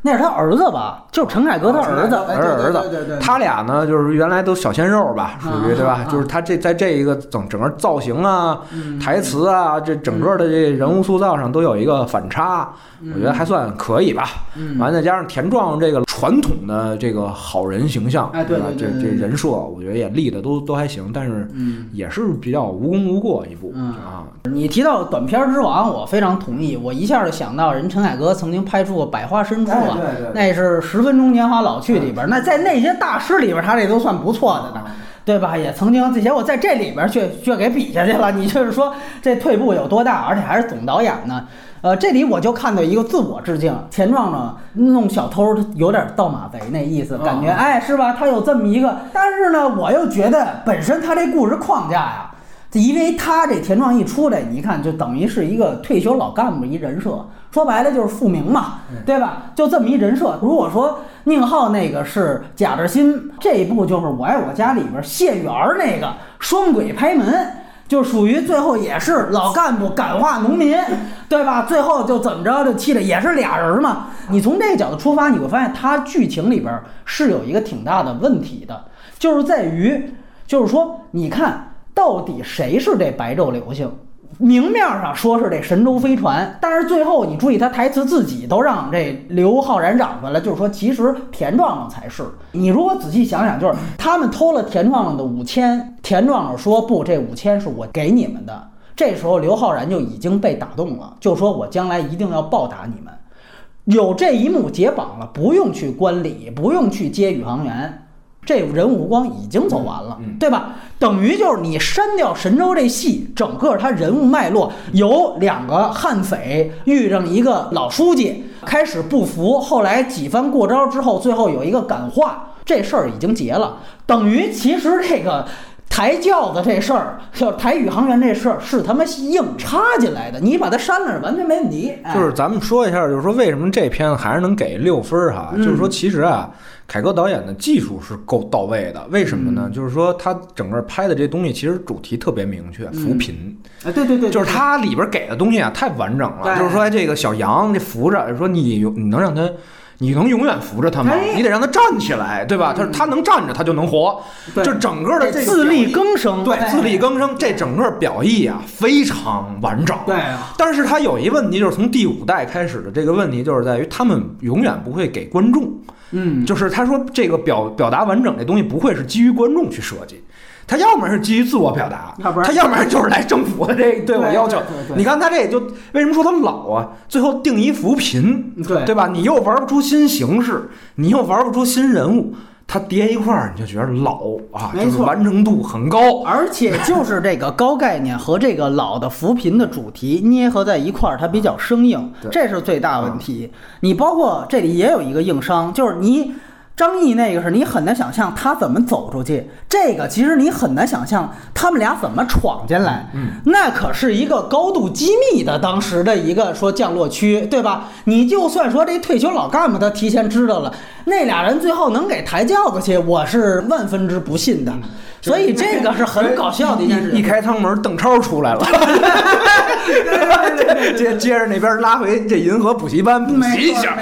B: 那是他儿子吧？就是陈凯歌他儿子，
A: 儿
B: 哎
A: 儿子，
B: 对对对对，
A: 他俩呢，就是原来都小鲜肉吧，属于
B: 啊
A: 对吧
B: 啊？
A: 就是他这在这一个整整个造型啊、
B: 嗯
A: 台词啊，这整个的这人物塑造上都有一个反差，我觉得还算可以吧。
B: 嗯
A: 完再加上田壮这个传统的这个好人形象，
B: 哎对
A: 吧？这这人设，我觉得也立的都都还行，但是
B: 嗯。
A: 也是比较无功无过一部
B: 嗯
A: 啊。
B: 你提到短片之王，我非常同意。我一下就想到人陈凯歌曾经拍出过《百花深处》啊，
A: 哎对对
B: 那是《十分钟年华老去》里边，那在那些大师里边，他这都算不错的呢，对吧？也曾经，结果在这里边却却给比下去了。你就是说这退步有多大？而且还是总导演呢？呃，这里我就看到一个自我致敬，钱壮壮弄小偷有点盗马贼那意思，感觉哎是吧？他有这么一个，但是呢，我又觉得本身他这故事框架呀。因为他这田壮一出来，你一看就等于是一个退休老干部一人设，说白了就是复明嘛，对吧？就这么一人设。如果说宁浩那个是贾志新，这一部就是《我爱我家》里边谢元那个双轨拍门，就属于最后也是老干部感化农民，对吧？最后就怎么着就气的也是俩人嘛。你从这个角度出发，你会发现他剧情里边是有一个挺大的问题的，就是在于，就是说你看。到底谁是这白昼流星？明面上说是这神舟飞船，但是最后你注意，他台词自己都让这刘昊然嚷出来了，就是说其实田壮壮才是。你如果仔细想想，就是他们偷了田壮壮的五千，田壮壮说不，这五千是我给你们的。这时候刘昊然就已经被打动了，就说我将来一定要报答你们。有这一幕解绑了，不用去观礼，不用去接宇航员。这人物光已经走完了，对吧？等于就是你删掉神州这戏，整个他人物脉络由两个悍匪遇上一个老书记，开始不服，后来几番过招之后，最后有一个感化，这事儿已经结了。等于其实这个。抬轿子这事儿，就抬宇航员这事儿，是他妈硬插进来的。你把它删了，完全没问题。
A: 就是咱们说一下，就是说为什么这片子还是能给六分儿哈？就是说，其实啊，凯歌导演的技术是够到位的。为什么呢？就是说他整个拍的这东西，其实主题特别明确，扶贫。
B: 啊，对对对，
A: 就是他里边给的东西啊，太完整了。就是说，这个小杨这扶着，说你你能让他。你能永远扶着他吗？你得让他站起来，对吧？他他能站着，他就能活。就整个的
B: 自力更生，
A: 对，自力更生，这整个表意啊非常完整。
B: 对，
A: 但是他有一问题，就是从第五代开始的这个问题，就是在于他们永远不会给观众。
B: 嗯，
A: 就是他说这个表表达完整这东西不会是基于观众去设计。他要么是基于自我表达，他要么就是来政府的这对我要求。你看他这也就为什么说他老啊？最后定一扶贫，
B: 对
A: 对吧？你又玩不出新形式，你又玩不出新人物，他叠一块儿你就觉得老啊，就是完成度很高。
B: 而且就是这个高概念和这个老的扶贫的主题捏合在一块儿，它比较生硬，这是最大问题。你包括这里也有一个硬伤，就是你。张译那个是你很难想象他怎么走出去，这个其实你很难想象他们俩怎么闯进来。
A: 嗯，
B: 那可是一个高度机密的当时的一个说降落区，对吧？你就算说这退休老干部他提前知道了，那俩人最后能给抬轿子去，我是万分之不信的。所以这个是很搞笑的一件事。
A: 一开舱门，邓超出来了，接接着那边拉回这银河补习班补习一下，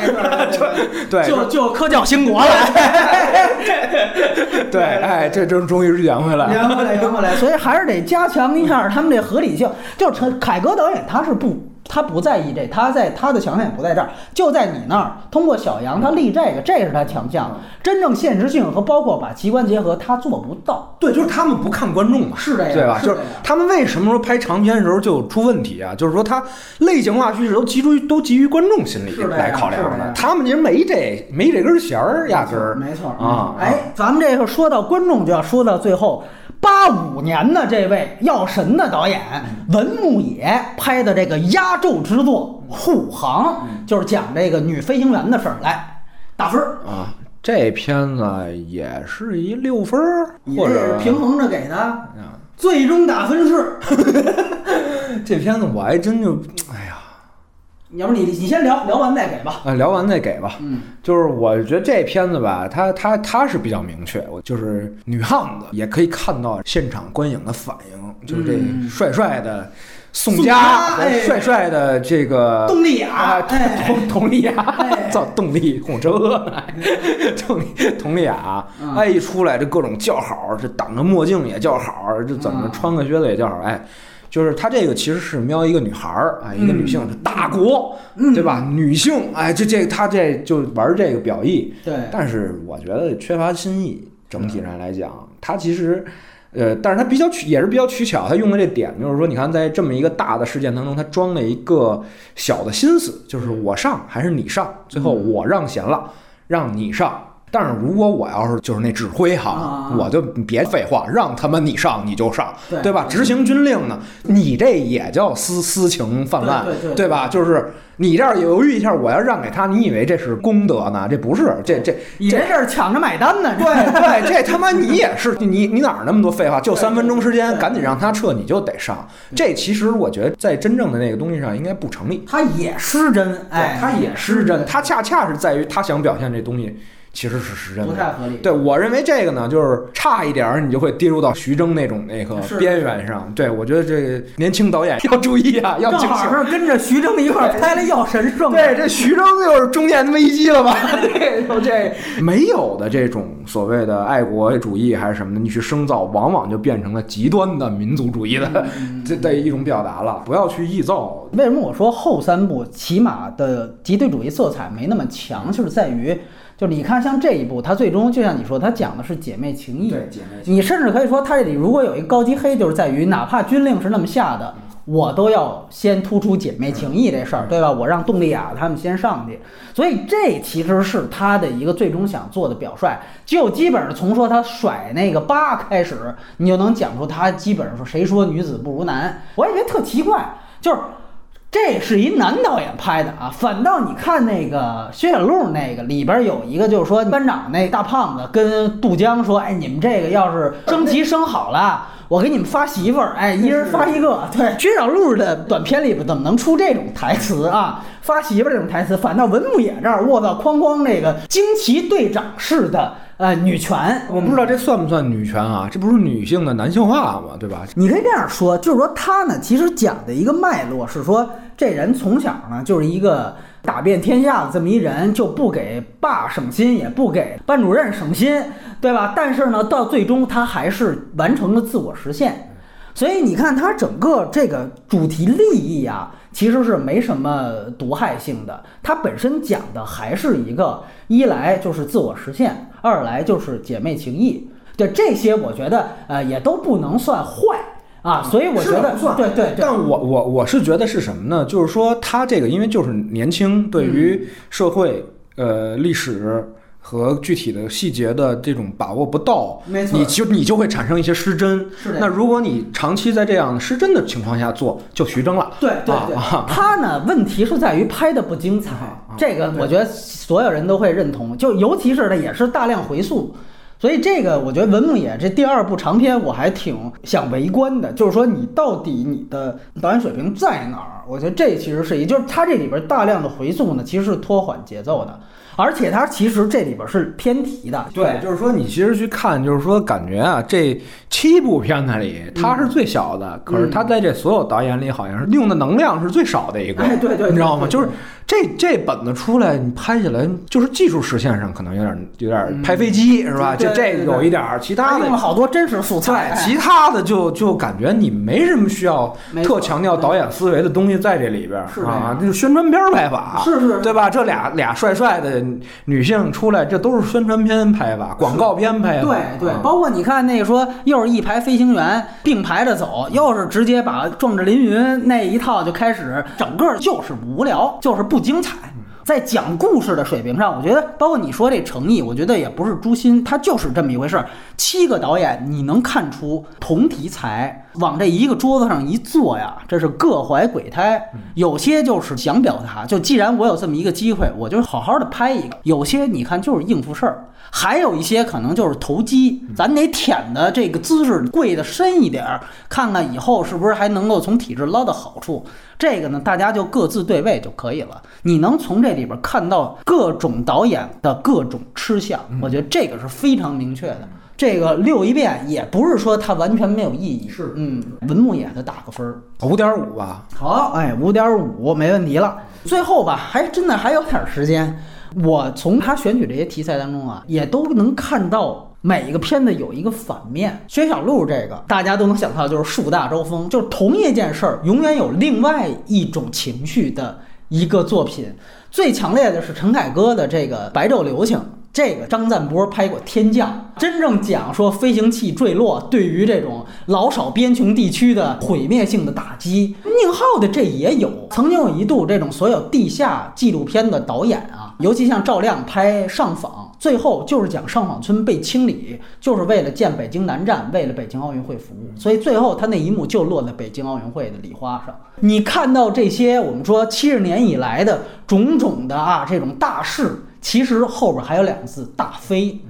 A: 对，
B: 就就科教兴国了。
A: 对，哎，这终终于是圆回来，
B: 圆回来，圆回来。所以还是得加强一下他们这合理性。就是陈凯歌导演，他是不。他不在意这，他在他的强项也不在这儿，就在你那儿。通过小杨，他立这个，这是他强项。真正现实性和包括把奇观结合，他做不到。
A: 对，就是他们不看观众嘛，
B: 是这样，
A: 对吧？就是他们为什么说拍长片的时候就出问题啊？就是说他类型化叙事都基于都基于观众心理来考量的，他们其实没这没这根弦儿，压根儿
B: 没错
A: 啊。
B: 哎，咱们这个说到观众，就要说到最后。八五年的这位药神的导演文牧野拍的这个压轴之作《护航》，就是讲这个女飞行员的事儿。来打分儿
A: 啊，这片子也是一六分儿，或者
B: 平衡着给的。最终打分是，
A: 这片子我还真就，哎呀。
B: 要不你你先聊聊完再给吧。
A: 啊，聊完再给吧。
B: 嗯，
A: 就是我觉得这片子吧，它它它是比较明确，我就是女汉子也可以看到现场观影的反应，就是这帅帅的宋佳，帅帅的这个
B: 佟丽娅，
A: 佟 佟丽娅，造佟丽哄车，佟佟丽娅，哎一出来这各种叫好，这挡着墨镜也叫好，这怎么穿个靴子也叫好，哎。就是他这个其实是瞄一个女孩儿啊，一个女性，大国，对吧？女性，哎，这这他这就玩这个表意。
B: 对。
A: 但是我觉得缺乏新意，整体上来讲，他其实，呃，但是他比较取也是比较取巧，他用的这点就是说，你看在这么一个大的事件当中，他装了一个小的心思，就是我上还是你上，最后我让贤了，让你上。但是如果我要是就是那指挥哈，我就别废话，让他们你上你就上，对吧？执行军令呢，你这也叫私私情泛滥，对吧？就是你这儿犹豫一下，我要让给他，你以为这是功德呢？这不是，这这
B: 这是抢着买单呢。
A: 对对，这他妈你也是，你你哪儿那么多废话？就三分钟时间，赶紧让他撤，你就得上。这其实我觉得在真正的那个东西上应该不成立。
B: 他也失真，哎，
A: 他也失真，他恰恰是在于他想表现这东西。其实是失真，
B: 不太合理。
A: 对我认为这个呢，就是差一点儿，你就会跌入到徐峥那种那个边缘上。对我觉得这年轻导演要注意啊，要
B: 正好是跟着徐峥一块儿拍了《药神圣》。
A: 对，这徐峥又是中年危机了吧？对，这没有的这种所谓的爱国主义还是什么的，你去生造，往往就变成了极端的民族主义的 这的一种表达了。不要去臆造。
B: 为什么我说后三部起码的极对主义色彩没那么强，就是在于。就你看，像这一部，它最终就像你说，它讲的是姐妹情谊。
A: 对姐妹。
B: 你甚至可以说，它这里如果有一个高级黑，就是在于，哪怕军令是那么下的，我都要先突出姐妹情谊这事儿，对吧？我让邓丽雅他们先上去。所以这其实是他的一个最终想做的表率。就基本上从说他甩那个八开始，你就能讲出他基本上说谁说女子不如男。我也觉得特奇怪，就是。这是一男导演拍的啊，反倒你看那个薛小璐那个里边有一个，就是说班长那大胖子跟杜江说：“哎，你们这个要是升级升好了，我给你们发媳妇儿，哎，一人发一个。”对，薛小璐的短片里边怎么能出这种台词啊？发媳妇儿这种台词，反倒文牧野这儿，我操，哐哐那个惊奇队长式的。呃，女权，
A: 我不知道这算不算女权啊？这不是女性的男性化吗？对吧？
B: 你可以这样说，就是说他呢，其实讲的一个脉络是说，这人从小呢就是一个打遍天下的这么一人，就不给爸省心，也不给班主任省心，对吧？但是呢，到最终他还是完成了自我实现。所以你看，它整个这个主题利益啊，其实是没什么毒害性的。它本身讲的还是一个，一来就是自我实现。二来就是姐妹情谊，对这些我觉得呃也都不能算坏啊，所以我觉得对对对。
A: 但我我我是觉得是什么呢？就是说他这个因为就是年轻，对于社会呃历史和具体的细节的这种把握不到，
B: 没错，
A: 你就你就会产生一些失真。
B: 是的。
A: 那如果你长期在这样的失真的情况下做，就徐峥了。
B: 对对对。他呢，问题是在于拍的不精彩，这个我觉得。所有人都会认同，就尤其是呢也是大量回溯，所以这个我觉得文牧野这第二部长片我还挺想围观的，就是说你到底你的导演水平在哪儿？我觉得这其实是一，就是他这里边大量的回溯呢，其实是拖缓节奏的。而且它其实这里边是偏题的，
A: 对，就是说你其实去看，就是说感觉啊，这七部片子里它是最小的，可是它在这所有导演里好像是用的能量是最少的一个，
B: 哎，对对，
A: 你知道吗？就是这这本子出来，你拍起来就是技术实现上可能有点有点拍飞机是吧？就这有一点儿，其他的
B: 用了好多真实素材，
A: 其他的就就感觉你没什么需要特强调导演思维的东西在这里边啊，就是宣传片拍法，
B: 是是，
A: 对吧？这俩俩帅帅的。女性出来，这都是宣传片拍吧，广告片拍
B: 吧。对对，包括你看那个说，又是一排飞行员并排着走，又是直接把壮志凌云那一套就开始，整个就是无聊，就是不精彩。在讲故事的水平上，我觉得，包括你说这诚意，我觉得也不是诛心，它就是这么一回事儿。七个导演，你能看出同题材往这一个桌子上一坐呀，这是各怀鬼胎。有些就是想表达，就既然我有这么一个机会，我就好好的拍一个。有些你看就是应付事儿。还有一些可能就是投机，咱得舔的这个姿势跪的深一点儿，看看以后是不是还能够从体制捞到好处。这个呢，大家就各自对位就可以了。你能从这里边看到各种导演的各种吃相，我觉得这个是非常明确的。这个溜一遍也不是说它完全没有意义。
A: 是，
B: 嗯，文牧野的打个分儿，
A: 五点五吧。
B: 好，哎，五点五没问题了。最后吧，还真的还有点时间。我从他选取这些题材当中啊，也都能看到每一个片子有一个反面。薛小璐这个大家都能想到，就是树大招风，就是同一件事儿，永远有另外一种情绪的一个作品。最强烈的是陈凯歌的这个《白昼流情》。这个张赞波拍过《天降》，真正讲说飞行器坠落对于这种老少边穷地区的毁灭性的打击。宁浩的这也有，曾经有一度这种所有地下纪录片的导演啊，尤其像赵亮拍《上访》，最后就是讲上访村被清理，就是为了建北京南站，为了北京奥运会服务。所以最后他那一幕就落在北京奥运会的礼花上。你看到这些，我们说七十年以来的种种的啊这种大事，其实后边还有两个字大飞。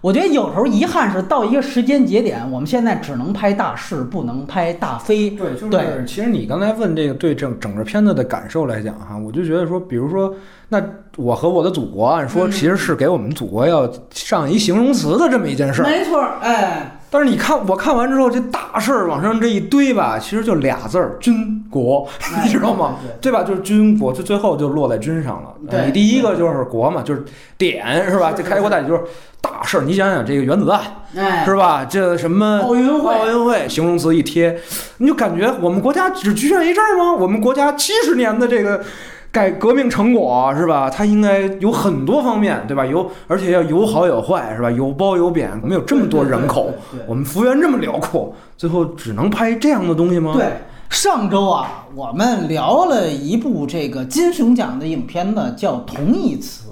B: 我觉得有时候遗憾是到一个时间节点，我们现在只能拍大事，不能拍大飞。
A: 对，就是其实你刚才问这个对整整个片子的感受来讲哈，我就觉得说，比如说，那我和我的祖国，按说其实是给我们祖国要上一形容词的这么一件事儿。
B: 没错，哎。
A: 但是你看，我看完之后，这大事儿往上这一堆吧，其实就俩字儿：军国，你知道吗？对吧？就是军国，就最后就落在军上了。你第一个就是国嘛，就是点是吧？这开国大典就是大事儿。你想想这个原子弹，是吧？这什么
B: 奥运会？
A: 奥运会形容词一贴，你就感觉我们国家只局限于这儿吗？我们国家七十年的这个。改革命成果是吧？它应该有很多方面，对吧？有而且要有好有坏，是吧？有褒有贬。我们有这么多人口，我们幅员这么辽阔，最后只能拍这样的东西吗？
B: 对，上周啊，我们聊了一部这个金熊奖的影片呢，叫《同义词》。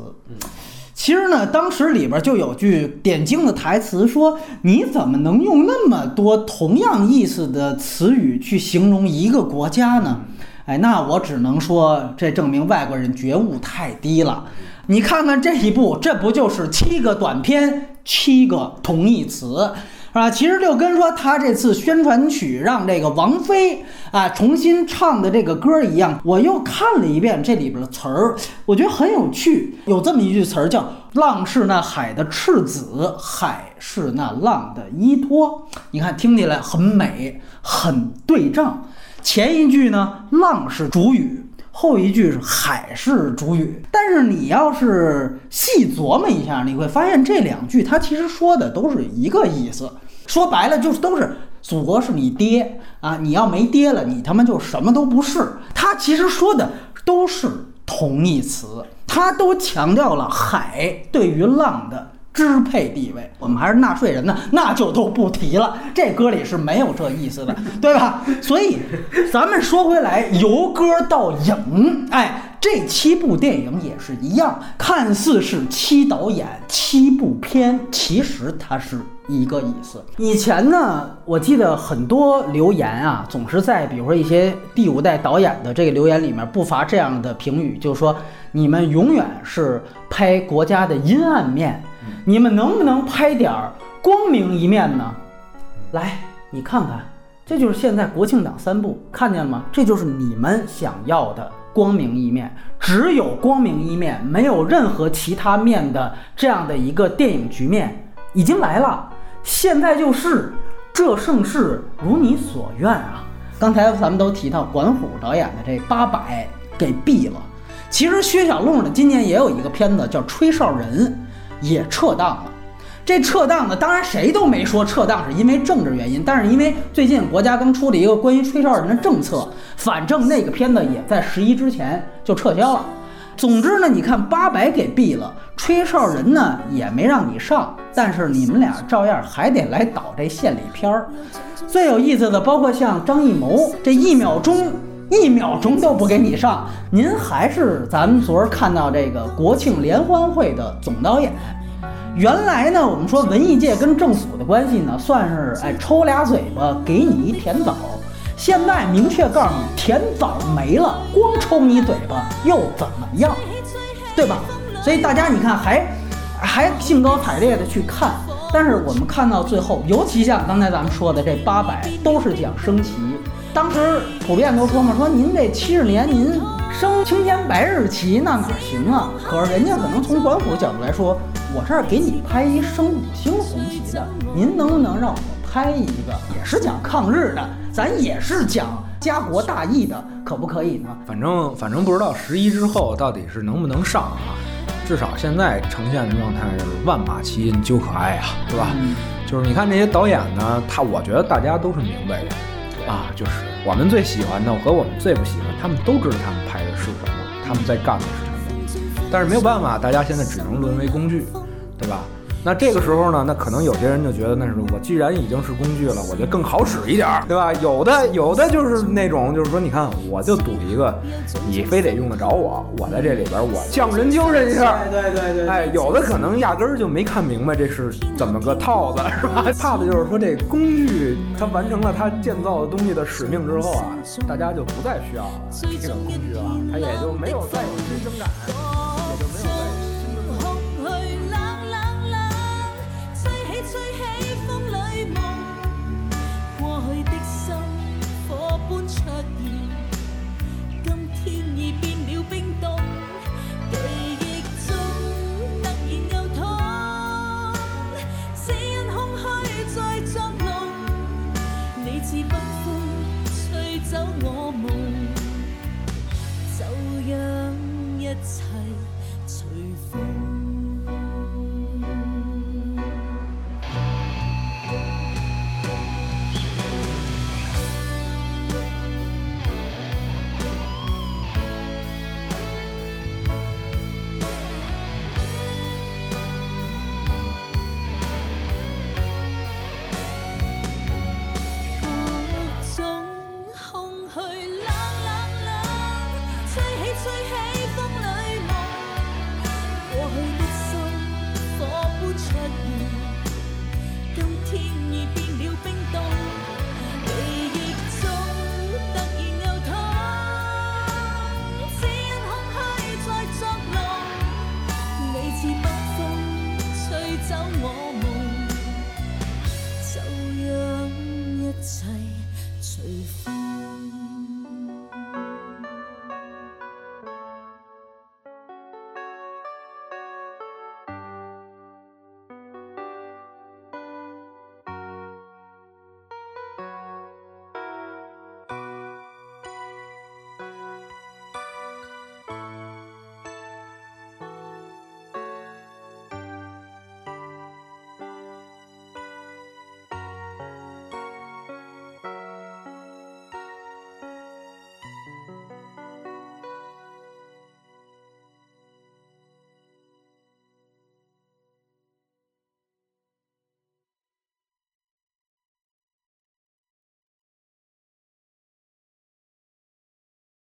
B: 其实呢，当时里边就有句点睛的台词，说你怎么能用那么多同样意思的词语去形容一个国家呢？哎，那我只能说，这证明外国人觉悟太低了。你看看这一部，这不就是七个短片，七个同义词，是吧？其实就跟说他这次宣传曲让这个王菲啊重新唱的这个歌一样。我又看了一遍这里边的词儿，我觉得很有趣。有这么一句词儿叫“浪是那海的赤子，海是那浪的依托”。你看，听起来很美，很对仗。前一句呢，浪是主语，后一句是海是主语。但是你要是细琢磨一下，你会发现这两句它其实说的都是一个意思。说白了就是都是祖国是你爹啊，你要没爹了，你他妈就什么都不是。它其实说的都是同义词，它都强调了海对于浪的。支配地位，我们还是纳税人呢，那就都不提了。这歌里是没有这意思的，对吧？所以，咱们说回来，由歌到影，哎，这七部电影也是一样，看似是七导演七部片，其实它是一个意思。以前呢，我记得很多留言啊，总是在比如说一些第五代导演的这个留言里面，不乏这样的评语，就是说你们永远是拍国家的阴暗面。你们能不能拍点儿光明一面呢？来，你看看，这就是现在国庆档三部，看见了吗？这就是你们想要的光明一面，只有光明一面，没有任何其他面的这样的一个电影局面已经来了。现在就是这盛世如你所愿啊！刚才咱们都提到管虎导演的这八百给毙了。其实薛小路呢，今年也有一个片子叫《吹哨人》。也撤档了，这撤档呢，当然谁都没说撤档是因为政治原因，但是因为最近国家刚出了一个关于吹哨人的政策，反正那个片子也在十一之前就撤销了。总之呢，你看八百给毙了，吹哨人呢也没让你上，但是你们俩照样还得来导这献礼片儿。最有意思的，包括像张艺谋，这一秒钟。一秒钟都不给你上，您还是咱们昨儿看到这个国庆联欢会的总导演。原来呢，我们说文艺界跟政府的关系呢，算是哎抽俩嘴巴给你一甜枣。现在明确告诉你，甜枣没了，光抽你嘴巴又怎么样？对吧？所以大家你看还还兴高采烈的去看，但是我们看到最后，尤其像刚才咱们说的这八百，都是讲升旗。当时普遍都说嘛，说您这七十年您升青天白日旗那哪行啊？可是人家可能从管虎角度来说，我这儿给你拍一升五星红旗的，您能不能让我拍一个也是讲抗日的，咱也是讲家国大义的，可不可以呢？
A: 反正反正不知道十一之后到底是能不能上啊？至少现在呈现的状态是万马齐喑究可哀啊，对吧？就是你看这些导演呢，他我觉得大家都是明白的。啊，就是我们最喜欢的和我们最不喜欢，他们都知道他们拍的是什么，他们在干的是什么。但是没有办法，大家现在只能沦为工具，对吧？那这个时候呢，那可能有些人就觉得，那是我既然已经是工具了，我就更好使一点儿，对吧？有的有的就是那种，就是说，你看，我就赌一个，你非得用得着我，我在这里边我匠人精神一下。
B: 对对对。
A: 哎，有的可能压根儿就没看明白这是怎么个套子，是吧？怕的就是说这工具它完成了它建造的东西的使命之后啊，大家就不再需要这个工具了，它也就没有再有新生感，也就没有。